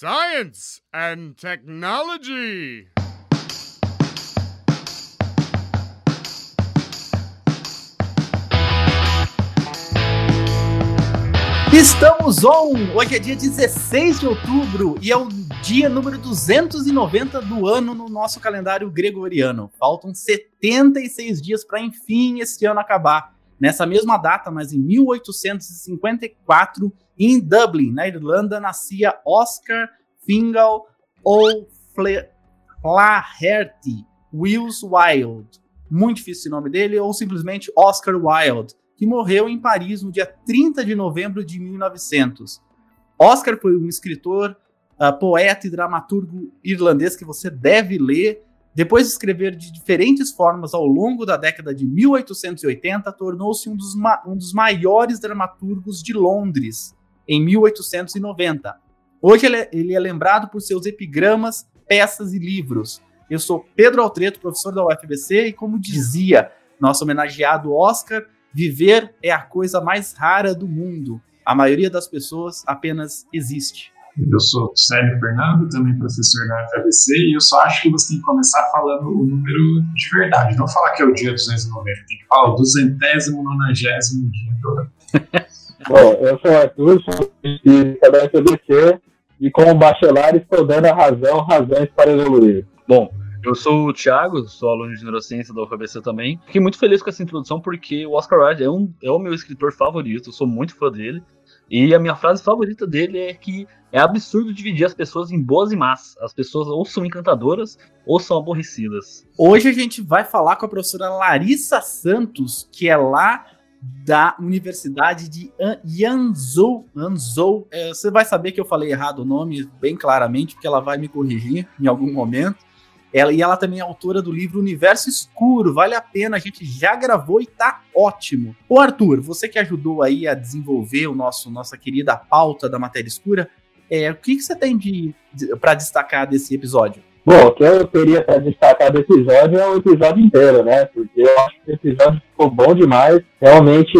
Science and Technology. Estamos on! Hoje é dia 16 de outubro e é o dia número 290 do ano no nosso calendário gregoriano. Faltam 76 dias para enfim este ano acabar. Nessa mesma data, mas em 1854, em Dublin, na Irlanda, nascia Oscar Fingal O'Flaherty Wills Wilde. Muito difícil o nome dele, ou simplesmente Oscar Wilde, que morreu em Paris no dia 30 de novembro de 1900. Oscar foi um escritor, uh, poeta e dramaturgo irlandês que você deve ler depois de escrever de diferentes formas ao longo da década de 1880, tornou-se um, um, dos maiores dramaturgos de Londres em 1890. Hoje ele é, ele é lembrado por seus epigramas, peças e livros. Eu sou Pedro Altreto, professor da UFBC, e como dizia nosso homenageado Oscar, viver é a coisa mais rara do mundo. A maioria das pessoas apenas existe. Eu sou Sérgio Fernando, também professor na FABC, e eu só acho que você tem que começar falando o número de verdade. Não falar que é o dia 290, tem que falar o duzentésimo, nonagésimo dia todo. Bom, eu sou o Arthur, sou física da FABC, e como bacharel estou dando a razão, razões para evoluir. Bom, eu sou o Thiago, sou aluno de neurociência da UFABC também. Fiquei muito feliz com essa introdução porque o Oscar Wilde é, um, é o meu escritor favorito, eu sou muito fã dele. E a minha frase favorita dele é que é absurdo dividir as pessoas em boas e más. As pessoas ou são encantadoras ou são aborrecidas. Hoje a gente vai falar com a professora Larissa Santos, que é lá da Universidade de Yanzhou. Yanzhou. É, você vai saber que eu falei errado o nome bem claramente, porque ela vai me corrigir em algum momento. Ela, e ela também é autora do livro Universo Escuro, vale a pena, a gente já gravou e tá ótimo. Ô Arthur, você que ajudou aí a desenvolver o nosso nossa querida pauta da matéria escura, é, o que, que você tem de, de para destacar desse episódio? Bom, o que eu queria destacar do episódio é o episódio inteiro, né? Porque eu acho que o episódio ficou bom demais. Realmente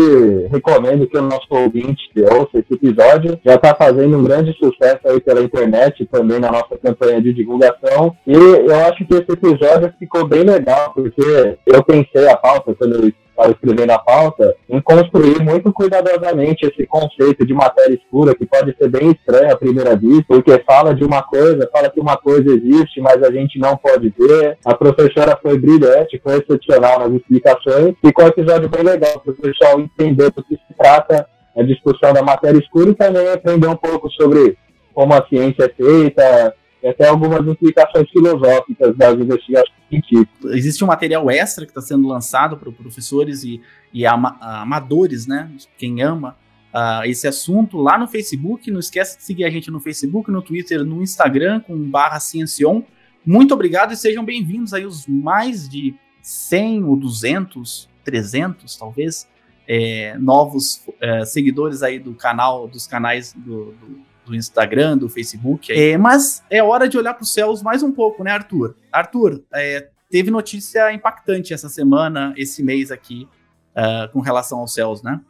recomendo que o nosso ouvinte ouça esse episódio. Já está fazendo um grande sucesso aí pela internet, também na nossa campanha de divulgação. E eu acho que esse episódio ficou bem legal, porque eu pensei a pauta quando eu para escrever na pauta, em construir muito cuidadosamente esse conceito de matéria escura, que pode ser bem estranho à primeira vista, porque fala de uma coisa, fala que uma coisa existe, mas a gente não pode ver. A professora foi brilhante, foi excepcional nas explicações, ficou um episódio bem legal para o pessoal entender do que se trata a discussão da matéria escura e também aprender um pouco sobre como a ciência é feita, e até algumas implicações filosóficas das investigações científicas. Existe um material extra que está sendo lançado para professores e, e ama, amadores, né? Quem ama uh, esse assunto lá no Facebook. Não esqueça de seguir a gente no Facebook, no Twitter, no Instagram com barra Ciencion. Muito obrigado e sejam bem-vindos aí os mais de 100 ou 200, 300 talvez, é, novos é, seguidores aí do canal, dos canais do, do do Instagram, do Facebook. É, mas é hora de olhar para os céus mais um pouco, né, Arthur? Arthur, é, teve notícia impactante essa semana, esse mês aqui, uh, com relação aos céus, né?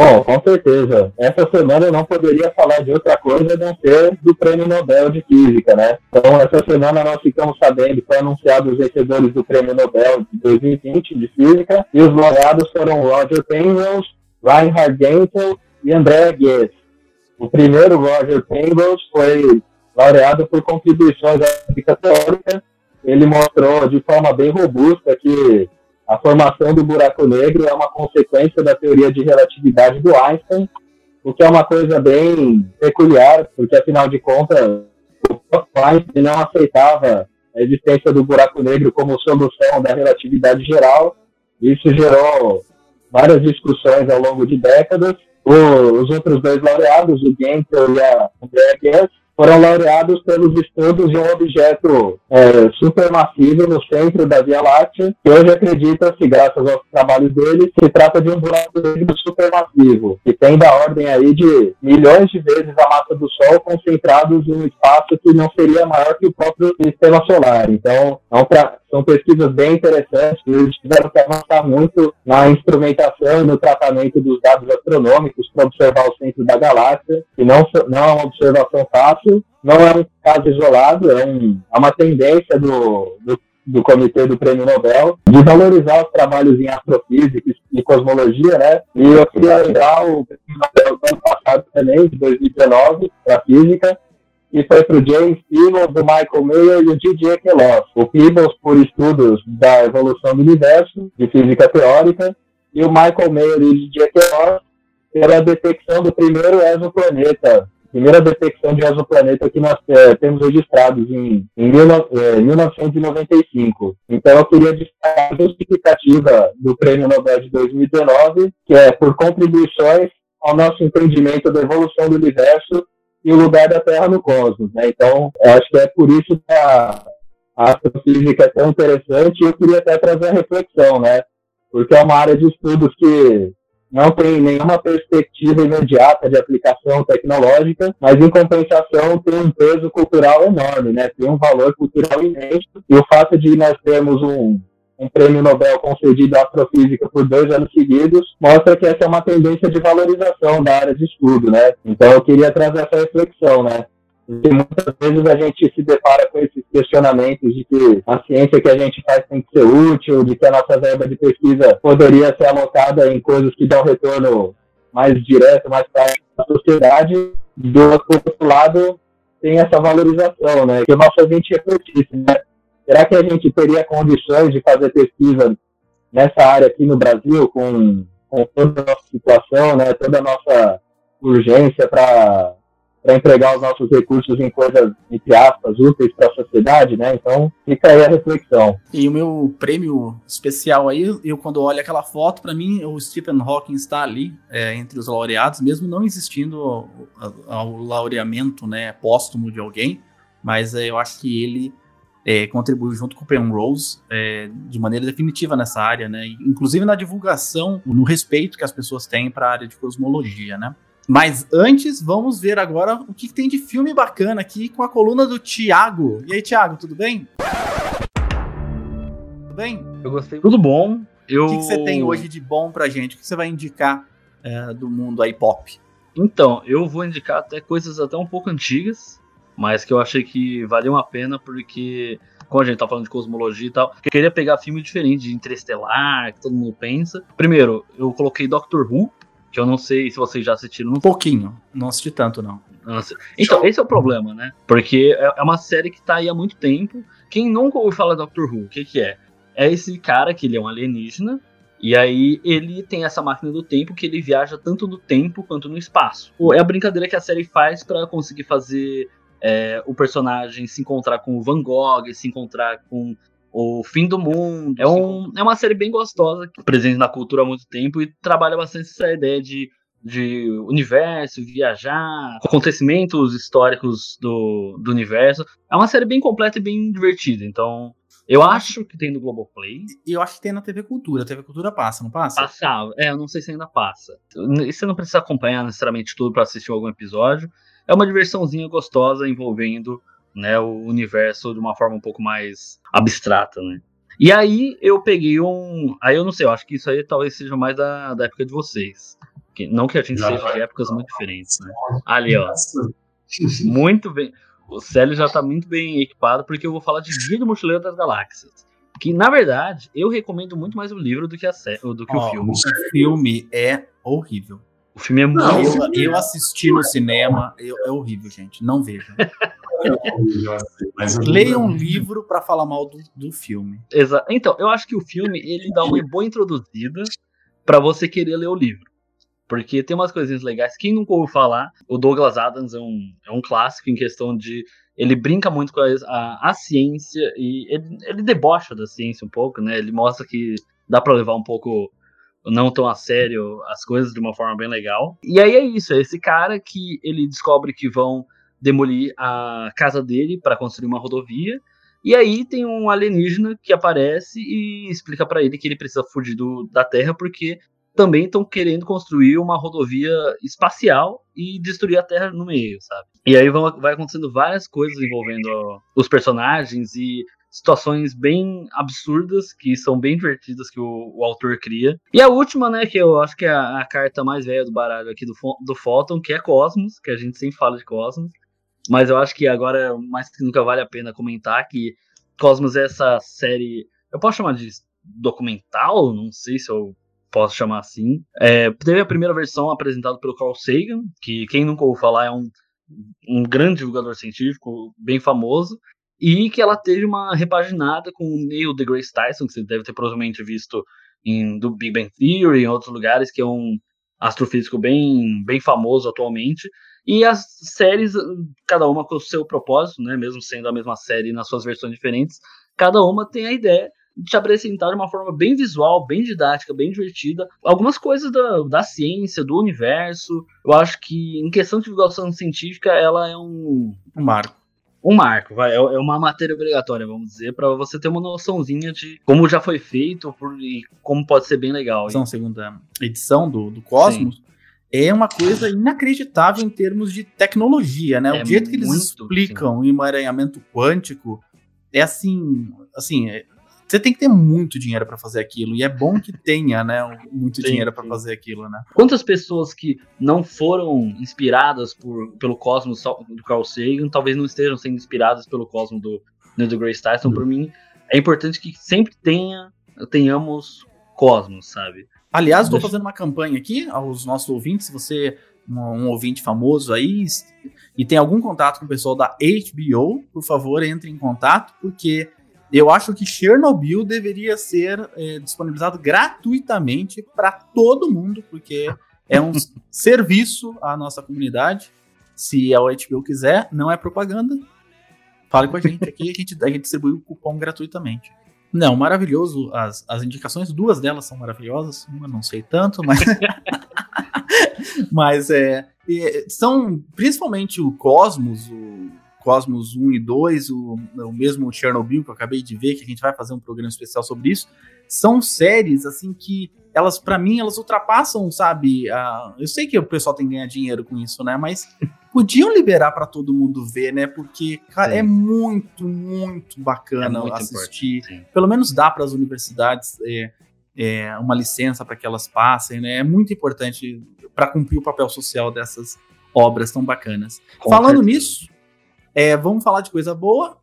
Bom, com certeza. Essa semana eu não poderia falar de outra coisa a não ser do Prêmio Nobel de Física, né? Então, essa semana nós ficamos sabendo, foi anunciado os vencedores do Prêmio Nobel de 2020 de Física, e os laureados foram Roger Penrose, Reinhard Genzel e André Ghez. O primeiro, Roger Penrose, foi laureado por contribuições à física teórica. Ele mostrou de forma bem robusta que a formação do buraco negro é uma consequência da teoria de relatividade do Einstein, o que é uma coisa bem peculiar, porque afinal de contas, o Einstein não aceitava a existência do buraco negro como solução da relatividade geral. Isso gerou várias discussões ao longo de décadas. os outros dois laureados, o Genkel e a Andrea Guess, foram laureados pelos estudos de um objeto é, supermassivo no centro da Via Láctea, que hoje acredita-se, graças aos trabalhos deles, se trata de um buraco negro supermassivo, que tem da ordem aí de milhões de vezes a massa do Sol concentrados em um espaço que não seria maior que o próprio sistema solar. Então, é são pesquisas bem interessantes, eles tiveram que avançar muito na instrumentação e no tratamento dos dados astronômicos para observar o centro da galáxia, que não, não é uma observação fácil, não é um caso isolado, é, um, é uma tendência do, do do Comitê do Prêmio Nobel, de valorizar os trabalhos em astrofísica e cosmologia, né? E eu queria lembrar o Prêmio Nobel do ano passado também, de 2019, para física, e foi para o James Peebles, do Michael Mayer e o D.J. Queloz. O Peebles por estudos da evolução do universo, de física teórica, e o Michael Mayer e o D.J. Queloz pela detecção do primeiro exoplaneta primeira detecção de exoplaneta que nós é, temos registrados em, em mil, é, 1995. Então, eu queria destacar a justificativa do Prêmio Nobel de 2019, que é por contribuições ao nosso entendimento da evolução do universo e o lugar da Terra no cosmos. Né? Então, acho que é por isso que a, a astrofísica é tão interessante e eu queria até trazer a reflexão, né? porque é uma área de estudos que não tem nenhuma perspectiva imediata de aplicação tecnológica, mas em compensação tem um peso cultural enorme, né? Tem um valor cultural imenso. E o fato de nós termos um, um prêmio Nobel concedido à astrofísica por dois anos seguidos mostra que essa é uma tendência de valorização da área de estudo, né? Então eu queria trazer essa reflexão, né? Porque muitas vezes a gente se depara com esses questionamentos de que a ciência que a gente faz tem que ser útil, de que a nossa verba de pesquisa poderia ser alocada em coisas que dão retorno mais direto, mais para a sociedade. Do outro lado, tem essa valorização, né? Que o nosso ouvinte refletisse, né? Será que a gente teria condições de fazer pesquisa nessa área aqui no Brasil, com, com toda a nossa situação, né? Toda a nossa urgência para para empregar os nossos recursos em coisas, entre aspas, úteis para a sociedade, né? Então, fica aí a reflexão. E o meu prêmio especial aí, eu quando olho aquela foto, para mim, o Stephen Hawking está ali, é, entre os laureados, mesmo não existindo o, laureamento, né, póstumo de alguém, mas é, eu acho que ele é, contribuiu junto com o Penrose é, de maneira definitiva nessa área, né? Inclusive na divulgação, no respeito que as pessoas têm para a área de cosmologia, né? Mas antes, vamos ver agora o que tem de filme bacana aqui com a coluna do Thiago. E aí, Thiago, tudo bem? Tudo bem? Eu gostei. Tudo bom. Eu... O que, que você tem hoje de bom pra gente? O que você vai indicar é, do mundo aí pop? Então, eu vou indicar até coisas até um pouco antigas, mas que eu achei que valiam a pena porque, como a gente tá falando de cosmologia e tal, eu queria pegar filme diferente de Interestelar, que todo mundo pensa. Primeiro, eu coloquei Doctor Who, que eu não sei se vocês já assistiram. Um pouquinho, não assisti tanto, não. Então, esse é o problema, né? Porque é, é uma série que tá aí há muito tempo. Quem nunca ouviu falar Doctor Who, o que que é? É esse cara que ele é um alienígena, e aí ele tem essa máquina do tempo que ele viaja tanto no tempo quanto no espaço. É a brincadeira que a série faz para conseguir fazer é, o personagem se encontrar com o Van Gogh, se encontrar com o Fim do Mundo. É, um, é uma série bem gostosa, presente na cultura há muito tempo e trabalha bastante essa ideia de, de universo, viajar, acontecimentos históricos do, do universo. É uma série bem completa e bem divertida, então. Eu acho que tem no Globoplay. E eu acho que tem na TV Cultura. A TV Cultura passa, não passa? Passava. É, eu não sei se ainda passa. Você não precisa acompanhar necessariamente tudo para assistir algum episódio. É uma diversãozinha gostosa envolvendo né, o universo de uma forma um pouco mais abstrata, né? E aí eu peguei um. Aí eu não sei, eu acho que isso aí talvez seja mais da, da época de vocês. Que, não que a gente seja de épocas muito diferentes, né? Ali, ó. Muito bem. O Célio já tá muito bem equipado, porque eu vou falar de Guia do Mochileiro das Galáxias. Que, na verdade, eu recomendo muito mais o livro do que, a do que oh, o filme. O filme é horrível. O filme é muito. Não, eu, eu assisti no cinema, eu, é horrível, gente. Não vejam. Leia um livro para falar mal do, do filme. Exato. Então, eu acho que o filme ele dá uma boa introduzida para você querer ler o livro. Porque tem umas coisinhas legais. Quem nunca ouviu falar, o Douglas Adams é um, é um clássico em questão de. Ele brinca muito com a, a, a ciência e ele, ele debocha da ciência um pouco, né? Ele mostra que dá para levar um pouco não tão a sério as coisas de uma forma bem legal. E aí é isso, é esse cara que ele descobre que vão demolir a casa dele para construir uma rodovia. E aí tem um alienígena que aparece e explica para ele que ele precisa fugir do, da Terra porque também estão querendo construir uma rodovia espacial e destruir a Terra no meio, sabe? E aí vão, vai acontecendo várias coisas envolvendo os personagens e situações bem absurdas, que são bem divertidas que o, o, autor cria. E a última, né, que eu acho que é a, a carta mais velha do baralho aqui do, do Photon, que é Cosmos, que a gente sempre fala de Cosmos. Mas eu acho que agora, mais que nunca, vale a pena comentar que Cosmos é essa série. Eu posso chamar de documental? Não sei se eu posso chamar assim. É, teve a primeira versão apresentada pelo Carl Sagan, que quem nunca ouviu falar é um, um grande divulgador científico, bem famoso e que ela teve uma repaginada com o Neil deGrasse Tyson, que você deve ter provavelmente visto em do Big Bang Theory, em outros lugares, que é um astrofísico bem, bem famoso atualmente. E as séries, cada uma com o seu propósito, né, mesmo sendo a mesma série nas suas versões diferentes, cada uma tem a ideia de te apresentar de uma forma bem visual, bem didática, bem divertida, algumas coisas da, da ciência, do universo. Eu acho que, em questão de divulgação científica, ela é um, um marco um marco, vai, é, é uma matéria obrigatória, vamos dizer, para você ter uma noçãozinha de como já foi feito por, e como pode ser bem legal. Então, segunda edição do, do Cosmos sim. é uma coisa inacreditável em termos de tecnologia, né? É o jeito que eles explicam o emaranhamento quântico é assim, assim, é, você tem que ter muito dinheiro para fazer aquilo. E é bom que tenha, né? Muito sim, dinheiro para fazer aquilo, né? Quantas pessoas que não foram inspiradas por, pelo cosmos do Carl Sagan, talvez não estejam sendo inspiradas pelo cosmos do Neil deGrasse Tyson, uhum. por mim, é importante que sempre tenha, tenhamos cosmos, sabe? Aliás, estou fazendo uma campanha aqui aos nossos ouvintes, se você um, um ouvinte famoso aí e tem algum contato com o pessoal da HBO, por favor, entre em contato, porque eu acho que Chernobyl deveria ser é, disponibilizado gratuitamente para todo mundo, porque é um serviço à nossa comunidade. Se a HBO quiser, não é propaganda. Fale com a gente aqui, a gente, a gente distribui o cupom gratuitamente. Não, maravilhoso. As, as indicações, duas delas são maravilhosas. Uma não sei tanto, mas. mas é, é, São principalmente o Cosmos, o Cosmos 1 e 2, o, o mesmo Chernobyl que eu acabei de ver, que a gente vai fazer um programa especial sobre isso, são séries assim que elas para mim elas ultrapassam, sabe? A, eu sei que o pessoal tem que ganhar dinheiro com isso, né? Mas podiam liberar para todo mundo ver, né? Porque cara, é muito, muito bacana é muito assistir. Pelo menos dá para as universidades é, é, uma licença para que elas passem, né? É muito importante para cumprir o papel social dessas obras tão bacanas. Com Falando certeza. nisso, é, vamos falar de coisa boa.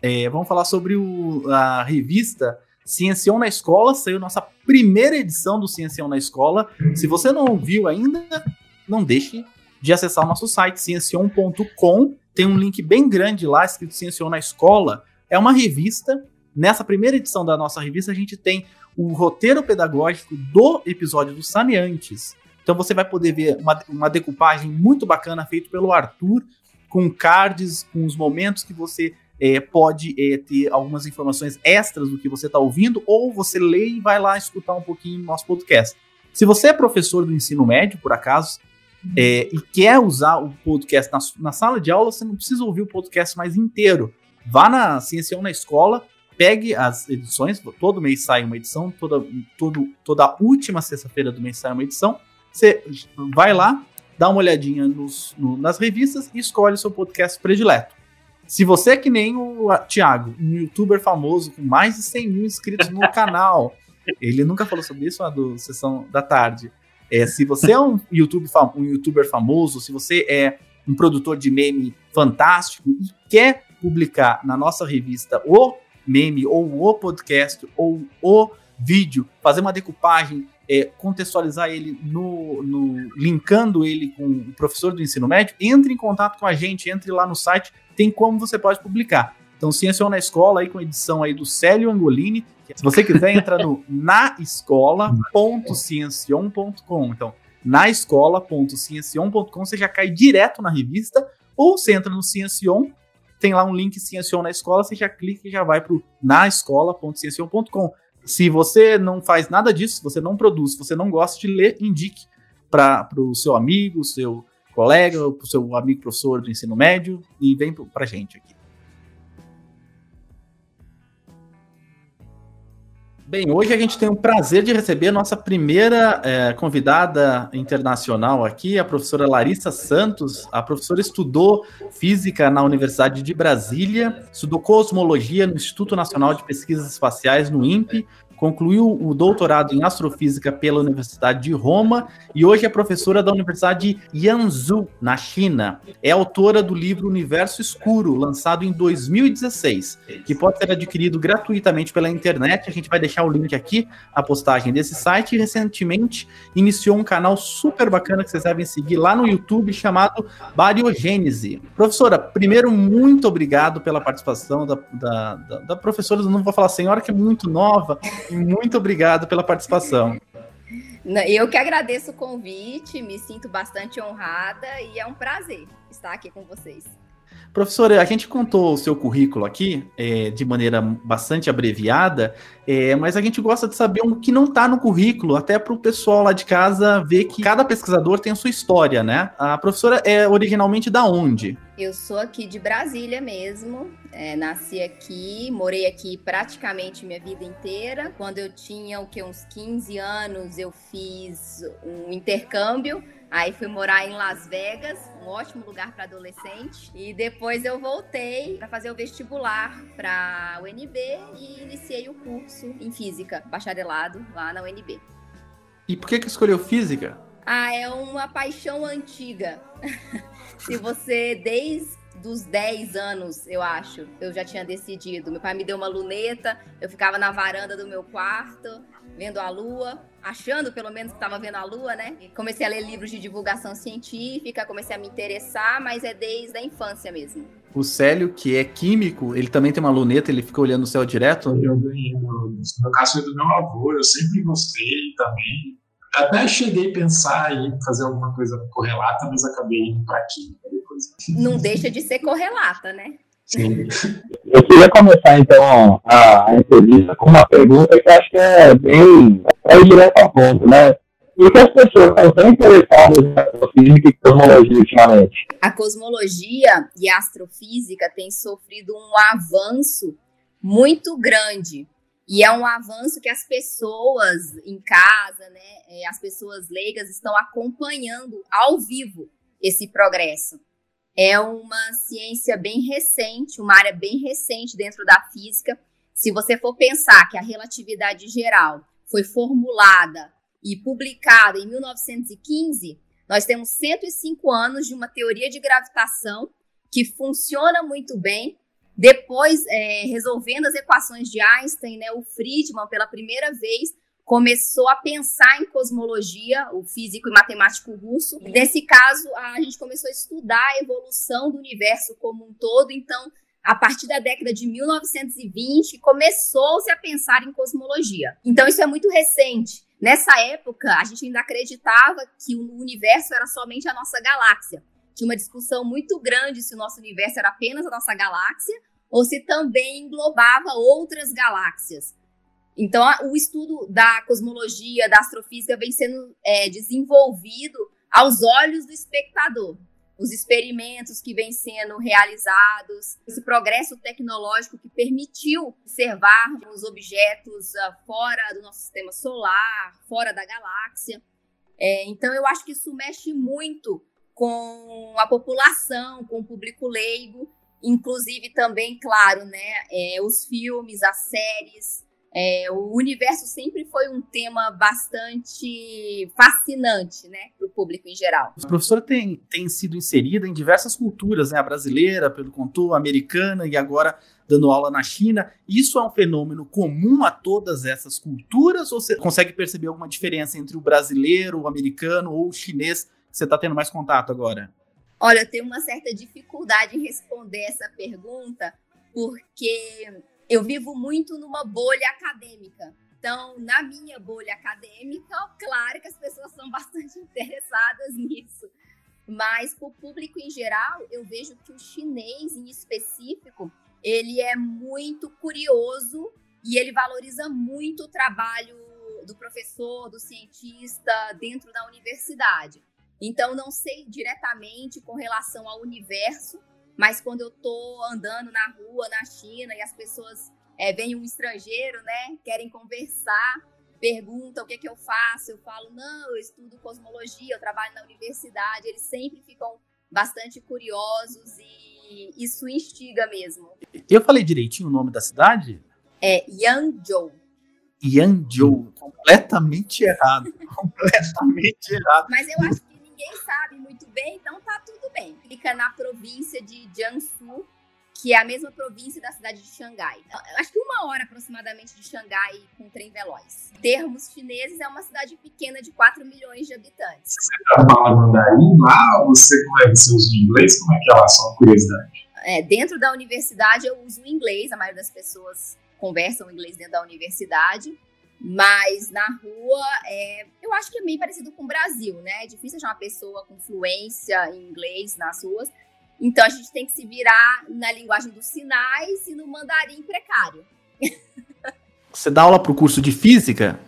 É, vamos falar sobre o, a revista Ciencião na Escola. Saiu nossa primeira edição do Ciencião na Escola. Se você não viu ainda, não deixe de acessar o nosso site, ciencion.com. Tem um link bem grande lá, escrito Ciencião na Escola. É uma revista. Nessa primeira edição da nossa revista, a gente tem o roteiro pedagógico do episódio do Saneantes. Então você vai poder ver uma, uma decupagem muito bacana feito pelo Arthur, com cards, com os momentos que você é, pode é, ter algumas informações extras do que você está ouvindo, ou você lê e vai lá escutar um pouquinho do nosso podcast. Se você é professor do ensino médio, por acaso, é, e quer usar o podcast na, na, sala de aula, você não precisa ouvir o podcast mais inteiro. Vá na Ciência na Escola, pegue as edições, todo mês sai uma edição, toda, todo, toda última sexta-feira do mês sai uma edição. Você vai lá, dá uma olhadinha nos, no, nas revistas e escolhe o seu podcast predileto. Se você é que nem o Thiago, um youtuber famoso com mais de 100 mil inscritos no canal, ele nunca falou sobre isso, a do Sessão da Tarde. É, se você é um, YouTube, um youtuber famoso, se você é um produtor de meme fantástico e quer publicar na nossa revista o meme ou o podcast ou o vídeo, fazer uma decupagem é, contextualizar ele no, no, linkando ele com o professor do ensino médio, entre em contato com a gente, entre lá no site, tem como você pode publicar. Então, Ciência na Escola, aí com a edição aí do Célio Angolini. Se você quiser, entra no naescola.ciencion.com. Então, naescola.ciencion.com, você já cai direto na revista, ou você entra no Ciencion, tem lá um link Ciencion na escola, você já clica e já vai para o naescola.ciencion.com. Se você não faz nada disso, se você não produz, se você não gosta de ler, indique para o seu amigo, seu colega, o seu amigo professor do ensino médio e vem para gente aqui. Bem, hoje a gente tem o prazer de receber a nossa primeira é, convidada internacional aqui, a professora Larissa Santos. A professora estudou física na Universidade de Brasília, estudou cosmologia no Instituto Nacional de Pesquisas Espaciais, no INPE, concluiu o doutorado em astrofísica pela Universidade de Roma e hoje é professora da Universidade de Yanzhou, na China. É autora do livro Universo Escuro, lançado em 2016, que pode ser adquirido gratuitamente pela internet. A gente vai deixar o link aqui, a postagem desse site. E recentemente iniciou um canal super bacana que vocês devem seguir lá no YouTube chamado Bariogênese. Professora, primeiro, muito obrigado pela participação da, da, da, da professora, não vou falar senhora, que é muito nova, muito obrigado pela participação. Eu que agradeço o convite, me sinto bastante honrada e é um prazer estar aqui com vocês. Professora, a gente contou o seu currículo aqui é, de maneira bastante abreviada, é, mas a gente gosta de saber o que não está no currículo, até para o pessoal lá de casa ver que cada pesquisador tem a sua história, né? A professora é originalmente da onde? Eu sou aqui de Brasília mesmo, é, nasci aqui, morei aqui praticamente minha vida inteira. Quando eu tinha o que, uns 15 anos, eu fiz um intercâmbio Aí fui morar em Las Vegas, um ótimo lugar para adolescente. E depois eu voltei para fazer o vestibular para UNB e iniciei o curso em física, bacharelado lá na UNB. E por que que escolheu física? Ah, é uma paixão antiga. Se você desde dos 10 anos, eu acho, eu já tinha decidido. Meu pai me deu uma luneta, eu ficava na varanda do meu quarto, vendo a lua, achando pelo menos que estava vendo a lua, né? E comecei a ler livros de divulgação científica, comecei a me interessar, mas é desde a infância mesmo. O Célio, que é químico, ele também tem uma luneta, ele fica olhando o céu direto? Eu ganhei, no, no caso foi do meu avô, eu sempre gostei também. Até cheguei a pensar em fazer alguma coisa correlata, mas acabei indo para química depois. Não deixa de ser correlata, né? Sim. Eu queria começar, então, a, entrevista com uma pergunta que acho que é bem é direto ao ponto, né? E que as pessoas estão tão interessadas na astrofísica e cosmologia ultimamente? A cosmologia e a astrofísica têm sofrido um avanço muito grande. E é um avanço que as pessoas em casa, né, é, as pessoas leigas estão acompanhando ao vivo esse progresso é uma ciência bem recente, uma área bem recente dentro da física. Se você for pensar que a relatividade geral foi formulada e publicada em 1915, nós temos 105 anos de uma teoria de gravitação que funciona muito bem. Depois, é, resolvendo as equações de Einstein, né, o Friedman, pela primeira vez, começou a pensar em cosmologia, o físico e matemático russo. Nesse caso, a gente começou a estudar a evolução do universo como um todo. Então, a partir da década de 1920, começou-se a pensar em cosmologia. Então, isso é muito recente. Nessa época, a gente ainda acreditava que o universo era somente a nossa galáxia. Tinha uma discussão muito grande se o nosso universo era apenas a nossa galáxia ou se também englobava outras galáxias. Então, o estudo da cosmologia, da astrofísica, vem sendo é, desenvolvido aos olhos do espectador. Os experimentos que vêm sendo realizados, esse progresso tecnológico que permitiu observar os objetos uh, fora do nosso sistema solar, fora da galáxia. É, então, eu acho que isso mexe muito com a população, com o público leigo, inclusive também, claro, né, é, os filmes, as séries, é, o universo sempre foi um tema bastante fascinante, né, para o público em geral. A professora tem, tem sido inserida em diversas culturas, né, a brasileira, pelo contou, a americana e agora dando aula na China. Isso é um fenômeno comum a todas essas culturas ou você consegue perceber alguma diferença entre o brasileiro, o americano ou o chinês que você está tendo mais contato agora? Olha, eu tenho uma certa dificuldade em responder essa pergunta, porque eu vivo muito numa bolha acadêmica. Então, na minha bolha acadêmica, claro que as pessoas são bastante interessadas nisso. Mas para o público em geral, eu vejo que o chinês em específico, ele é muito curioso e ele valoriza muito o trabalho do professor, do cientista dentro da universidade. Então, não sei diretamente com relação ao universo, mas quando eu tô andando na rua, na China, e as pessoas é, vem um estrangeiro, né? Querem conversar, perguntam o que, é que eu faço. Eu falo, não, eu estudo cosmologia, eu trabalho na universidade. Eles sempre ficam bastante curiosos e isso instiga mesmo. Eu falei direitinho o nome da cidade? É Yangzhou. Yangzhou, completamente errado, completamente errado. Mas eu acho que ninguém sabe muito bem, Fica na província de Jiangsu, que é a mesma província da cidade de Xangai. Acho que uma hora aproximadamente de Xangai com trem veloz. Em termos chineses, é uma cidade pequena de 4 milhões de habitantes. Você fala mandarim lá? Você, como é, inglês? Como é que é lá? Só curiosidade. É, dentro da universidade eu uso inglês, a maioria das pessoas conversam inglês dentro da universidade. Mas na rua, é, eu acho que é meio parecido com o Brasil, né? É difícil achar uma pessoa com fluência em inglês nas ruas. Então a gente tem que se virar na linguagem dos sinais e no mandarim precário. Você dá aula para o curso de física?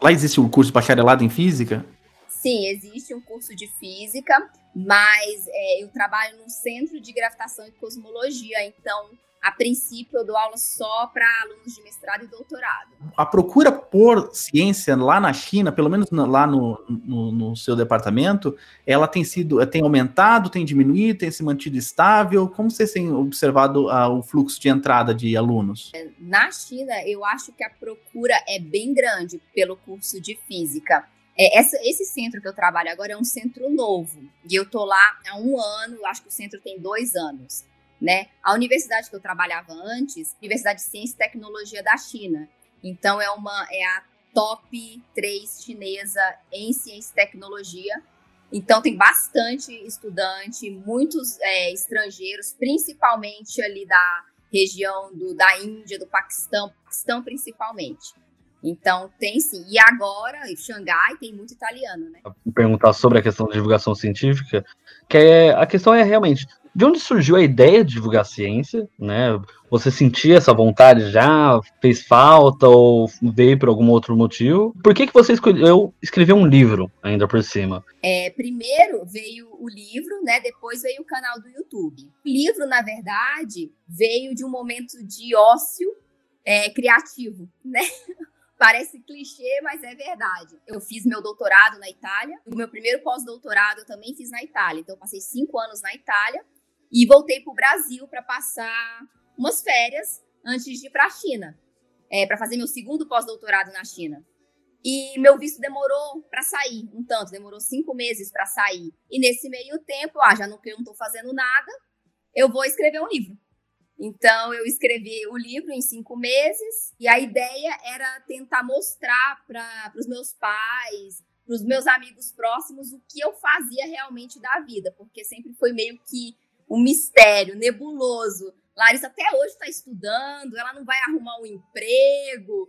Lá existe um curso bacharelado em física? Sim, existe um curso de física, mas é, eu trabalho no Centro de Gravitação e Cosmologia, então a princípio, eu dou aula só para alunos de mestrado e doutorado. A procura por ciência lá na China, pelo menos lá no, no, no, seu departamento, ela tem sido, tem aumentado, tem diminuído, tem se mantido estável? Como vocês têm observado o fluxo de entrada de alunos? Na China, eu acho que a procura é bem grande pelo curso de física. É, essa, esse centro que eu trabalho agora é um centro novo. E eu tô lá há um ano, acho que o centro tem dois anos né? A universidade que eu trabalhava antes, Universidade de Ciência e Tecnologia da China. Então é uma é a top 3 chinesa em ciência e tecnologia. Então tem bastante estudante, muitos é, estrangeiros, principalmente ali da região do, da Índia, do Paquistão, Paquistão principalmente. Então tem sim. E agora, em Xangai tem muito italiano, né? Perguntar sobre a questão da divulgação científica, que é, a questão é realmente de onde surgiu a ideia de divulgar ciência, né? Você sentia essa vontade já? Fez falta ou veio por algum outro motivo? Por que, que você escolheu escrever um livro ainda por cima? É, primeiro veio o livro, né? Depois veio o canal do YouTube. O livro, na verdade, veio de um momento de ócio é, criativo, né? Parece clichê, mas é verdade. Eu fiz meu doutorado na Itália. O meu primeiro pós-doutorado eu também fiz na Itália. Então, eu passei cinco anos na Itália. E voltei para o Brasil para passar umas férias antes de ir para a China, é, para fazer meu segundo pós-doutorado na China. E meu visto demorou para sair, um tanto, demorou cinco meses para sair. E nesse meio tempo, ah, já não eu não estou fazendo nada, eu vou escrever um livro. Então eu escrevi o livro em cinco meses e a ideia era tentar mostrar para os meus pais, para os meus amigos próximos o que eu fazia realmente da vida, porque sempre foi meio que um mistério nebuloso. Larissa até hoje está estudando, ela não vai arrumar um emprego.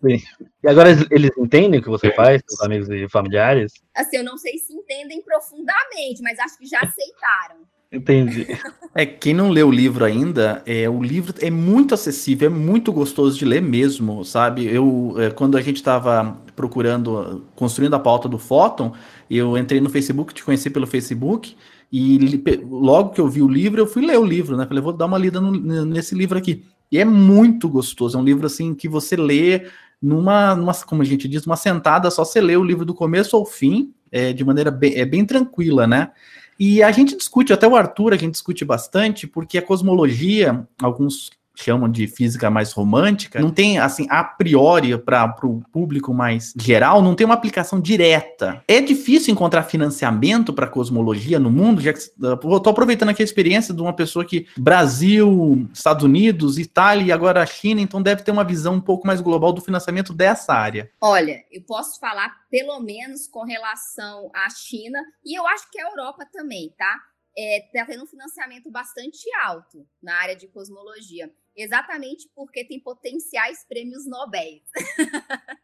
Sim. E agora eles entendem o que você faz, seus amigos e familiares? Assim, eu não sei se entendem profundamente, mas acho que já aceitaram. Entendi. É, quem não leu o livro ainda, é, o livro é muito acessível, é muito gostoso de ler mesmo, sabe? Eu, é, quando a gente estava procurando, construindo a pauta do Fóton, eu entrei no Facebook, te conheci pelo Facebook, e logo que eu vi o livro, eu fui ler o livro, né? Falei, vou dar uma lida no, nesse livro aqui. E é muito gostoso, é um livro assim que você lê numa, numa, como a gente diz, uma sentada, só você lê o livro do começo ao fim, é, de maneira bem, é bem tranquila, né? E a gente discute, até o Arthur, a gente discute bastante, porque a cosmologia, alguns chamam de física mais romântica, não tem, assim, a priori, para o público mais geral, não tem uma aplicação direta. É difícil encontrar financiamento para cosmologia no mundo, já que estou aproveitando aqui a experiência de uma pessoa que Brasil, Estados Unidos, Itália e agora a China, então deve ter uma visão um pouco mais global do financiamento dessa área. Olha, eu posso falar pelo menos com relação à China e eu acho que a Europa também, tá? está é, tá tendo um financiamento bastante alto na área de cosmologia, exatamente porque tem potenciais prêmios Nobel.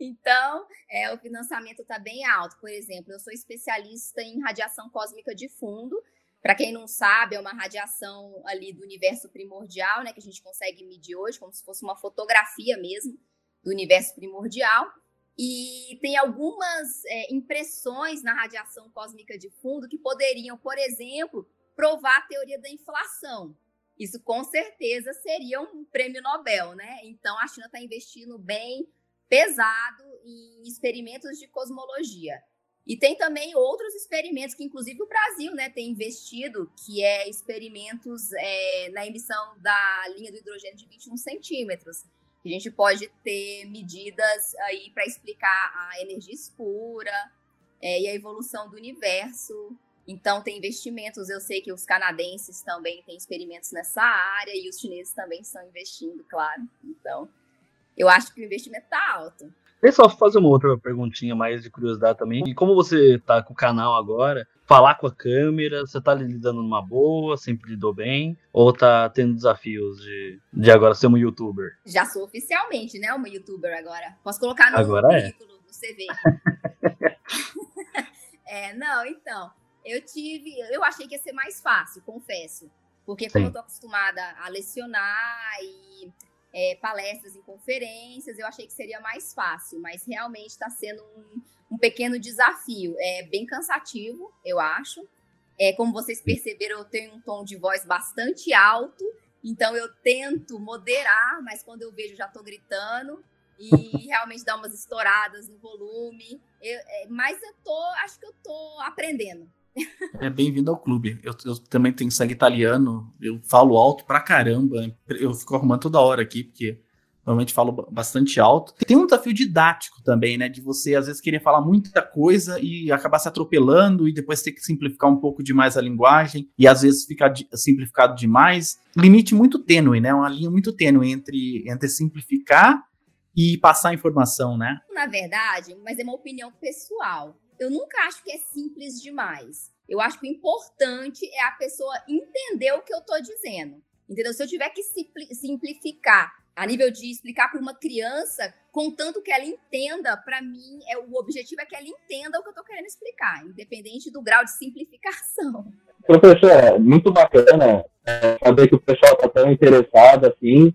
então, é, o financiamento está bem alto. Por exemplo, eu sou especialista em radiação cósmica de fundo. Para quem não sabe, é uma radiação ali do universo primordial, né, que a gente consegue medir hoje, como se fosse uma fotografia mesmo do universo primordial. E tem algumas é, impressões na radiação cósmica de fundo que poderiam, por exemplo, provar a teoria da inflação. Isso com certeza seria um prêmio Nobel, né? Então a China está investindo bem pesado em experimentos de cosmologia. E tem também outros experimentos que, inclusive, o Brasil né, tem investido, que é experimentos é, na emissão da linha do hidrogênio de 21 centímetros. A gente pode ter medidas aí para explicar a energia escura é, e a evolução do universo. Então, tem investimentos. Eu sei que os canadenses também têm experimentos nessa área e os chineses também estão investindo, claro. Então, eu acho que o investimento está alto. Deixa eu só fazer uma outra perguntinha mais de curiosidade também. E como você tá com o canal agora, falar com a câmera, você tá lidando numa boa, sempre lidou bem? Ou tá tendo desafios de, de agora ser uma youtuber? Já sou oficialmente, né? Uma youtuber agora. Posso colocar no agora é. currículo, é. no CV. é, não, então. Eu tive. Eu achei que ia ser mais fácil, confesso. Porque como Sim. eu tô acostumada a lecionar e é, palestras em conferências, eu achei que seria mais fácil, mas realmente está sendo um, um, pequeno desafio. É bem cansativo, eu acho. É, como vocês perceberam, eu tenho um tom de voz bastante alto, então eu tento moderar, mas quando eu vejo já estou gritando e realmente dá umas estouradas no volume. Eu, é, mas eu tô, acho que eu tô aprendendo. É bem-vindo ao clube. Eu, eu, também tenho sangue italiano, eu falo alto pra caramba. Eu fico arrumando toda hora aqui, porque normalmente falo bastante alto. Tem um desafio didático também, né? De você, às vezes, querer falar muita coisa e acabar se atropelando e depois ter que simplificar um pouco demais a linguagem e às vezes ficar simplificado demais. Limite muito tênue, né? Uma linha muito tênue entre, entre simplificar e passar informação, né? Na verdade, mas é uma opinião pessoal eu nunca acho que é simples demais. Eu acho que o importante é a pessoa entender o que eu estou dizendo. Entendeu? Se eu tiver que simplificar a nível de explicar para uma criança, contanto que ela entenda, para mim, é o objetivo é que ela entenda o que eu estou querendo explicar, independente do grau de simplificação. Professor, muito bacana é, saber que o pessoal está tão interessado assim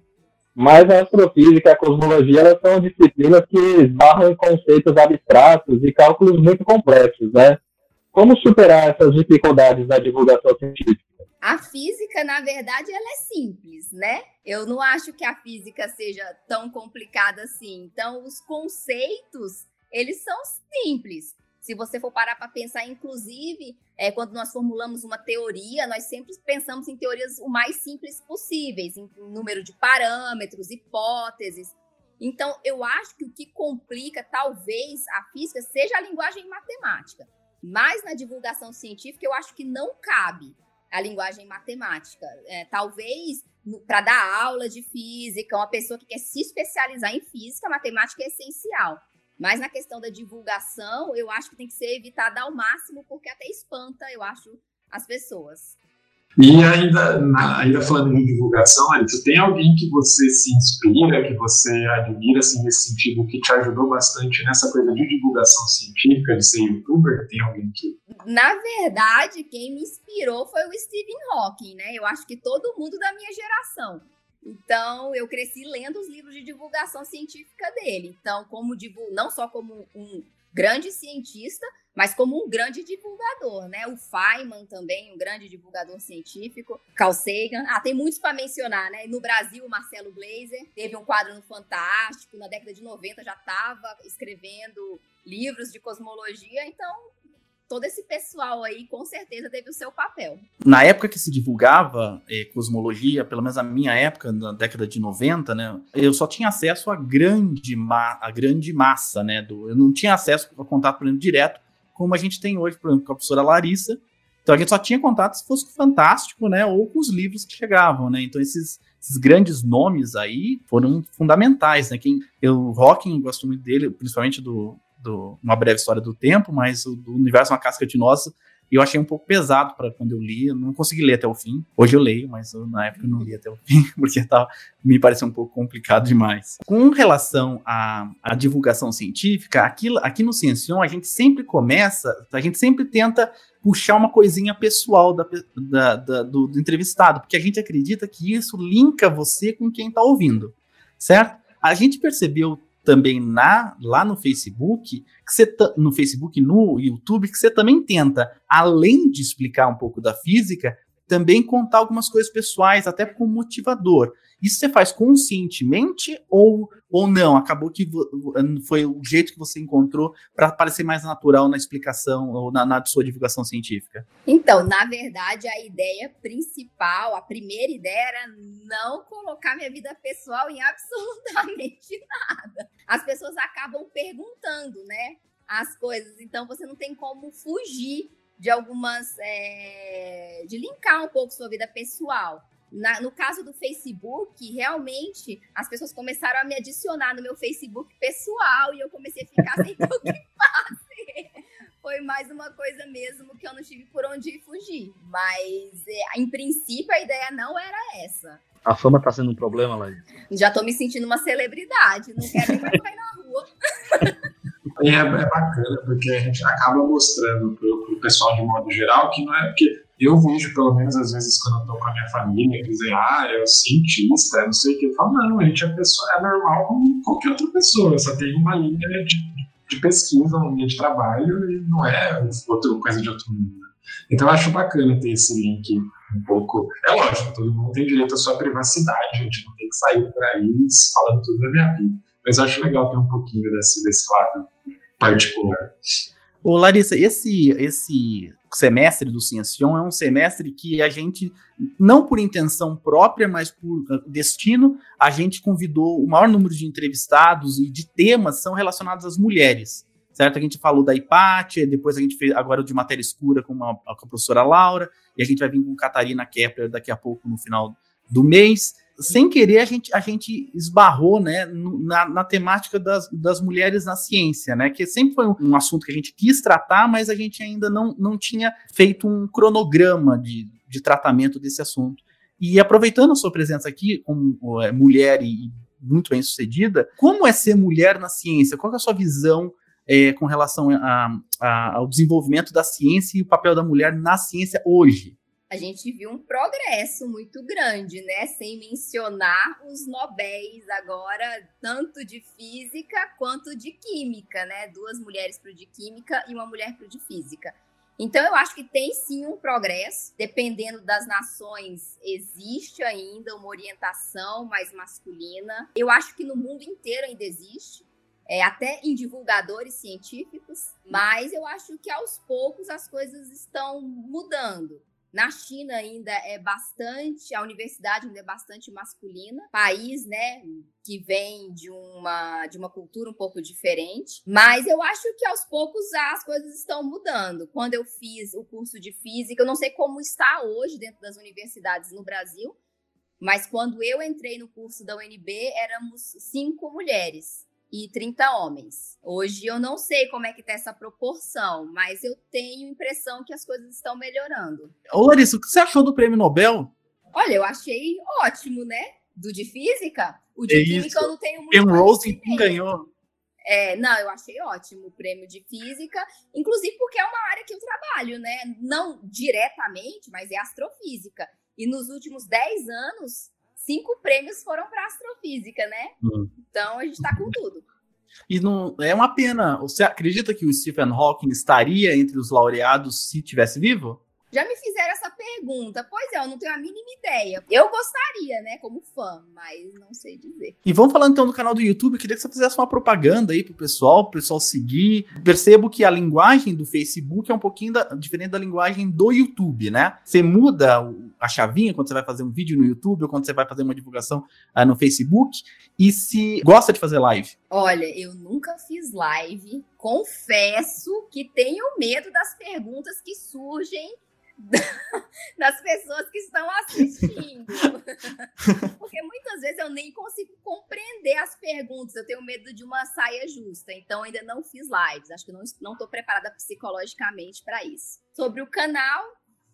mas a astrofísica e a cosmologia elas são disciplinas que esbarram em conceitos abstratos e cálculos muito complexos, né? Como superar essas dificuldades na divulgação científica? A física, na verdade, ela é simples, né? Eu não acho que a física seja tão complicada assim. Então, os conceitos, eles são simples. Se você for parar para pensar, inclusive, é, quando nós formulamos uma teoria, nós sempre pensamos em teorias o mais simples possíveis, em, número de parâmetros, hipóteses. Então, eu acho que o que complica, talvez, a física seja a linguagem matemática. Mas na divulgação científica, eu acho que não cabe a linguagem matemática. É, talvez para dar aula de física, uma pessoa que quer se especializar em física, matemática é essencial. Mas na questão da divulgação, eu acho que tem que ser evitada ao máximo, porque até espanta, eu acho, as pessoas. E ainda, na, ainda falando em divulgação, Alice, tem alguém que você se inspira, que você admira, assim, nesse sentido, que te ajudou bastante nessa coisa de divulgação científica, de ser youtuber? Tem alguém que... Na verdade, quem me inspirou foi o Stephen Hawking, né? Eu acho que todo mundo da minha geração. Então, eu cresci lendo os livros de divulgação científica dele. Então, como não só como um grande cientista, mas como um grande divulgador, né? O Feynman também, um grande divulgador científico. Carl Sagan. Ah, tem muitos para mencionar, né? No Brasil, o Marcelo Glazer teve um quadro no Fantástico, na década de 90 já estava escrevendo livros de cosmologia, então todo esse pessoal aí com certeza teve o seu papel. Na época que se divulgava eh, cosmologia, pelo menos na minha época, na década de 90, né, eu só tinha acesso à grande, ma a grande massa, né, do, eu não tinha acesso a contato por exemplo, direto, como a gente tem hoje, por exemplo, com a professora Larissa, então a gente só tinha contato se fosse fantástico, né, ou com os livros que chegavam, né, então esses, esses grandes nomes aí foram fundamentais, né, quem, eu, Hawking, gosto muito dele, principalmente do do Uma Breve História do Tempo, mas o do Universo é Uma Casca de Nós eu achei um pouco pesado para quando eu li, eu não consegui ler até o fim. Hoje eu leio, mas eu, na época eu não li até o fim, porque tava, me pareceu um pouco complicado demais. Com relação à, à divulgação científica, aqui, aqui no Ciencion a gente sempre começa, a gente sempre tenta puxar uma coisinha pessoal da, da, da, do, do entrevistado, porque a gente acredita que isso linka você com quem está ouvindo, certo? A gente percebeu também na, lá no Facebook, que você no Facebook, no YouTube, que você também tenta, além de explicar um pouco da física, também contar algumas coisas pessoais, até como motivador. Isso você faz conscientemente ou, ou não? Acabou que foi o jeito que você encontrou para parecer mais natural na explicação ou na, na sua divulgação científica? Então, na verdade, a ideia principal, a primeira ideia era não colocar minha vida pessoal em absolutamente nada. As pessoas acabam perguntando, né? As coisas, então você não tem como fugir de algumas. É, de linkar um pouco sua vida pessoal. Na, no caso do Facebook, realmente as pessoas começaram a me adicionar no meu Facebook pessoal e eu comecei a ficar sem ter o que fazer. Foi mais uma coisa mesmo que eu não tive por onde fugir. Mas, é, em princípio, a ideia não era essa. A fama tá sendo um problema, Laís? Já tô me sentindo uma celebridade. Não quero nem mais sair na rua. É, é, bacana, porque a gente acaba mostrando pro, pro pessoal de modo geral que não é. Porque eu vejo, pelo menos às vezes, quando eu tô com a minha família, dizer, ah, é o cientista, não sei o que. Eu falo, não, a gente é, pessoa, é normal como qualquer outra pessoa, só tem uma linha de, de pesquisa, uma linha de trabalho e não é outra coisa de outro mundo. Então eu acho bacana ter esse link um pouco. É lógico, todo mundo tem direito à sua privacidade, a gente não tem que sair por aí falando tudo da minha vida. Mas eu acho legal ter um pouquinho desse, desse lado particular. Ô Larissa, esse, esse semestre do Ciencion é um semestre que a gente, não por intenção própria, mas por destino, a gente convidou o maior número de entrevistados e de temas são relacionados às mulheres. Certo? A gente falou da Hipátia, depois a gente fez agora de matéria escura com, uma, com a professora Laura, e a gente vai vir com Catarina Kepler daqui a pouco no final do mês sem querer, a gente, a gente esbarrou né, na, na temática das, das mulheres na ciência, né? Que sempre foi um, assunto que a gente quis tratar, mas a gente ainda não, não tinha feito um cronograma de, de tratamento desse assunto. E aproveitando a sua presença aqui como é, mulher e muito bem sucedida, como é ser mulher na ciência? Qual é a sua visão é, com relação a, a, ao desenvolvimento da ciência e o papel da mulher na ciência hoje? A gente viu um progresso muito grande, né? Sem mencionar os Nobéis agora, tanto de física quanto de química, né? Duas mulheres para o de química e uma mulher para o de física. Então, eu acho que tem sim um progresso, dependendo das nações, existe ainda uma orientação mais masculina. Eu acho que no mundo inteiro ainda existe, é, até em divulgadores científicos, mas eu acho que aos poucos as coisas estão mudando. Na China ainda é bastante, a universidade ainda é bastante masculina, país, né, que vem de uma de uma cultura um pouco diferente, mas eu acho que aos poucos as coisas estão mudando. Quando eu fiz o curso de física, eu não sei como está hoje dentro das universidades no Brasil, mas quando eu entrei no curso da UNB, éramos cinco mulheres e 30 homens. Hoje eu não sei como é que tá essa proporção, mas eu tenho impressão que as coisas estão melhorando. Ô Larissa, o que você achou do prêmio Nobel? Olha, eu achei ótimo, né? Do de física. O de é química isso. eu não tenho muito. Ken Rose ganhou. É, não, eu achei ótimo o prêmio de física, inclusive porque é uma área que eu trabalho, né? Não diretamente, mas é astrofísica. E nos últimos 10 anos, cinco prêmios foram para astrofísica, né? Hum. Então a gente está com tudo. E não é uma pena. Você acredita que o Stephen Hawking estaria entre os laureados se tivesse vivo? Já me fizeram essa pergunta. Pois é, eu não tenho a mínima ideia. Eu gostaria, né, como fã, mas não sei dizer. E vamos falando então do canal do YouTube. Eu queria que você fizesse uma propaganda aí pro pessoal, pro pessoal seguir. Percebo que a linguagem do Facebook é um pouquinho da, diferente da linguagem do YouTube, né? Você muda a chavinha quando você vai fazer um vídeo no YouTube ou quando você vai fazer uma divulgação uh, no Facebook. E se gosta de fazer live? Olha, eu nunca fiz live. Confesso que tenho medo das perguntas que surgem das pessoas que estão assistindo. Porque muitas vezes eu nem consigo compreender as perguntas. Eu tenho medo de uma saia justa. Então, ainda não fiz lives. Acho que não estou preparada psicologicamente para isso. Sobre o canal,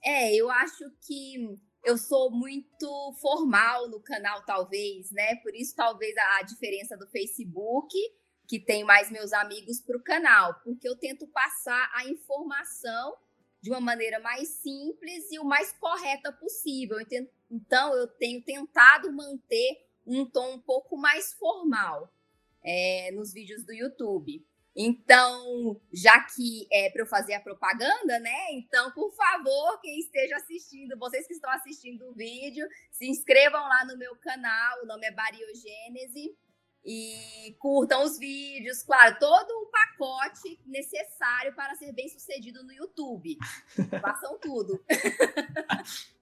é, eu acho que eu sou muito formal no canal, talvez, né? Por isso, talvez, a diferença do Facebook que tem mais meus amigos para o canal, porque eu tento passar a informação de uma maneira mais simples e o mais correta possível. Então, eu tenho tentado manter um tom um pouco mais formal é, nos vídeos do YouTube. Então, já que é para eu fazer a propaganda, né? Então, por favor, quem esteja assistindo, vocês que estão assistindo o vídeo, se inscrevam lá no meu canal, o nome é Bariogênese, e curtam os vídeos, claro, todo o pacote necessário para ser bem sucedido no YouTube. Façam tudo.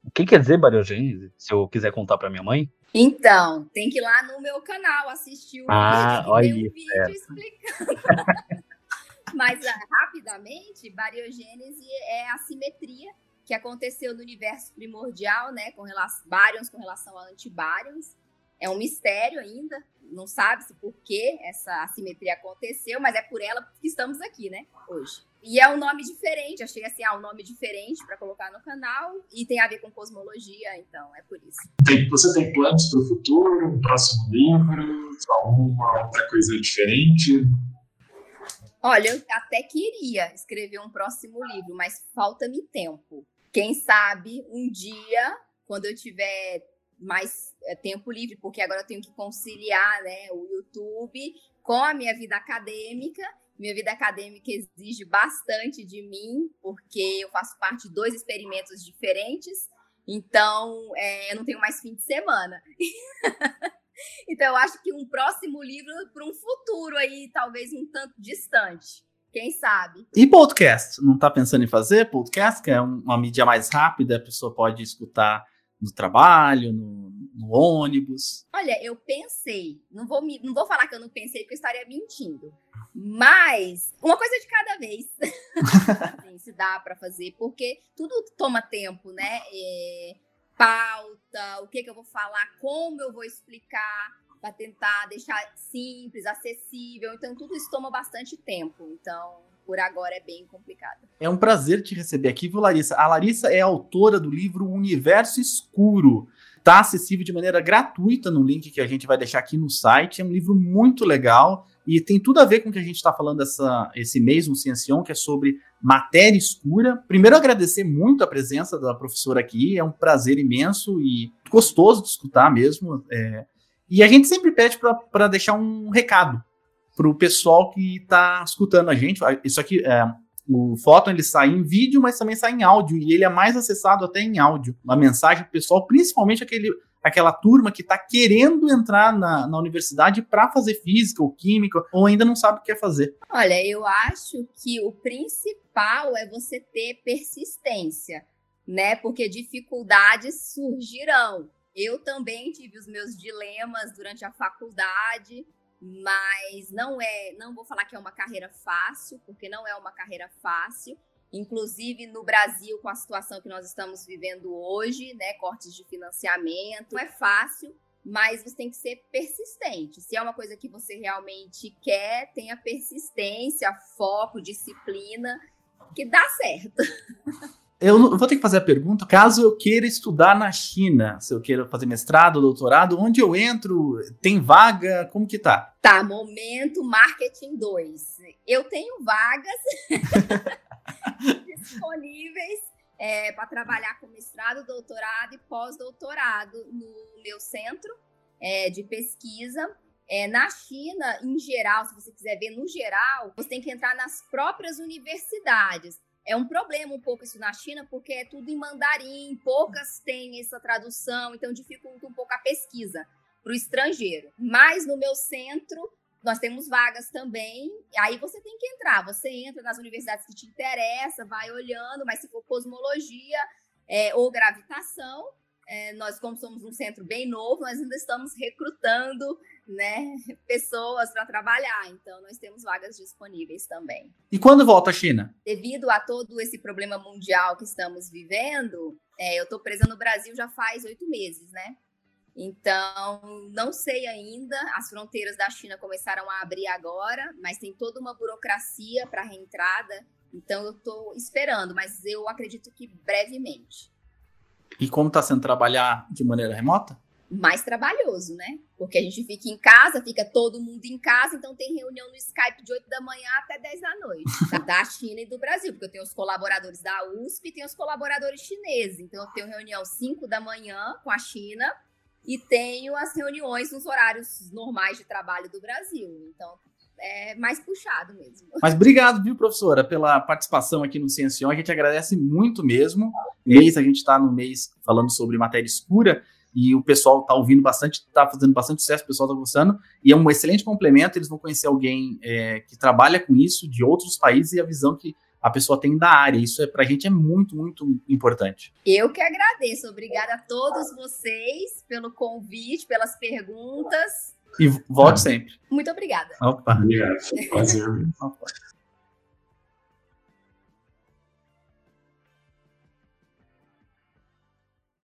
O que quer dizer bariogênese? Se eu quiser contar para minha mãe? Então, tem que ir lá no meu canal assistir o Ah, vídeo, olha tem um isso, vídeo certo. explicando. Mas, ah, rapidamente, bariogênese é a simetria que aconteceu no universo primordial, né, com relação, baryons com relação a antibaryons. É um mistério ainda, não sabe-se por que essa assimetria aconteceu, mas é por ela que estamos aqui, né, hoje. E é um nome diferente, achei assim, ah, um nome diferente para colocar no canal e tem a ver com cosmologia, então é por isso. Tem- você tem planos para o futuro, um próximo livro, alguma outra coisa diferente? Olha, eu até queria escrever um próximo livro, mas falta-me tempo. Quem sabe um dia, quando eu tiver mais eh, tempo livre, porque agora eu tenho que conciliar né, o YouTube com a minha vida acadêmica. Minha vida acadêmica exige bastante de mim, porque eu faço parte de dois experimentos diferentes. Então, eh, eu não tenho mais fim de semana. Então, eu acho que um próximo livro para um futuro aí, talvez um tanto distante. Quem sabe? E podcast? Não tá pensando em fazer podcast? Que é um- uma mídia mais rápida, a pessoa pode escutar no trabalho, no, no ônibus. Olha, eu pensei, não vou, me- não vou falar que eu não pensei, porque eu estaria mentindo. Mas uma coisa de cada vez. Assim, se dá para fazer, porque tudo toma tempo, né? É, pauta, o que, que eu vou falar, como eu vou explicar, para tentar deixar simples, acessível. Então, tudo isso toma bastante tempo. Então, por agora é bem complicado. É um prazer te receber aqui, viu, Larissa? A Larissa é autora do livro Universo Escuro. Está acessível de maneira gratuita no link que a gente vai deixar aqui no site. É um livro muito legal e tem tudo a ver com o que a gente está falando essa, esse mês no Ciencion, que é sobre matéria escura. Primeiro, agradecer muito a presença da professora aqui. É um prazer imenso e gostoso de escutar mesmo. É, e a gente sempre pede para deixar um recado para o pessoal que está escutando a gente. Isso aqui, é, o Photon ele sai em vídeo, mas também sai em áudio e ele é mais acessado até em áudio. Uma mensagem pro pessoal, principalmente aquele, aquela turma que está querendo entrar na, na universidade para fazer física ou química ou ainda não sabe o que quer fazer. Olha, eu acho que o principal é você ter persistência, né? Porque dificuldades surgirão. Eu também tive os meus dilemas durante a faculdade, mas não é, não vou falar que é uma carreira fácil, porque não é uma carreira fácil. Inclusive no Brasil, com a situação que nós estamos vivendo hoje, né, cortes de financiamento, não é fácil, mas você tem que ser persistente. Se é uma coisa que você realmente quer, tenha persistência, foco, disciplina, que dá certo. Eu vou ter que fazer a pergunta, caso eu queira estudar na China, se eu queira fazer mestrado, doutorado, onde eu entro? Tem vaga? Como que tá? Tá, momento marketing 2. Eu tenho vagas disponíveis é, para trabalhar com mestrado, doutorado e pós-doutorado no meu centro é, de pesquisa. É, na China, em geral, se você quiser ver no geral, você tem que entrar nas próprias universidades. É um problema um pouco isso na China, porque é tudo em mandarim, poucas têm essa tradução, então dificulta um pouco a pesquisa para o estrangeiro. Mas no meu centro, nós temos vagas também. Aí você tem que entrar. Você entra nas universidades que te interessa, vai olhando, mas se for cosmologia é, ou gravitação, é, nós, como somos um centro bem novo, nós ainda estamos recrutando né, pessoas para trabalhar. Então, nós temos vagas disponíveis também. E quando volta à China? Devido a todo esse problema mundial que estamos vivendo, é, eu estou presa no Brasil já faz oito meses, né? Então, não sei ainda. As fronteiras da China começaram a abrir agora, mas tem toda uma burocracia para reentrada. Então, eu estou esperando, mas eu acredito que brevemente. E como está sendo trabalhar de maneira remota? Mais trabalhoso, né? Porque a gente fica em casa, fica todo mundo em casa, então tem reunião no Skype de 8 da manhã até 10 da noite. Da China e do Brasil, porque eu tenho os colaboradores da USP e tenho os colaboradores chineses. Então, eu tenho reunião 5 da manhã com a China e tenho as reuniões nos horários normais de trabalho do Brasil. Então, é mais puxado mesmo. Mas obrigado, viu, professora, pela participação aqui no Ciencion. A gente agradece muito mesmo. Mês, a gente está no mês falando sobre matéria escura e o pessoal está ouvindo bastante, está fazendo bastante sucesso, o pessoal está gostando, e é um excelente complemento. Eles vão conhecer alguém é, que trabalha com isso de outros países e a visão que a pessoa tem da área. Isso é, para a gente é muito, muito importante. Eu que agradeço. Obrigada a todos vocês pelo convite, pelas perguntas. E volte sempre. Muito obrigada. Opa. Obrigado. Prazer. Opa.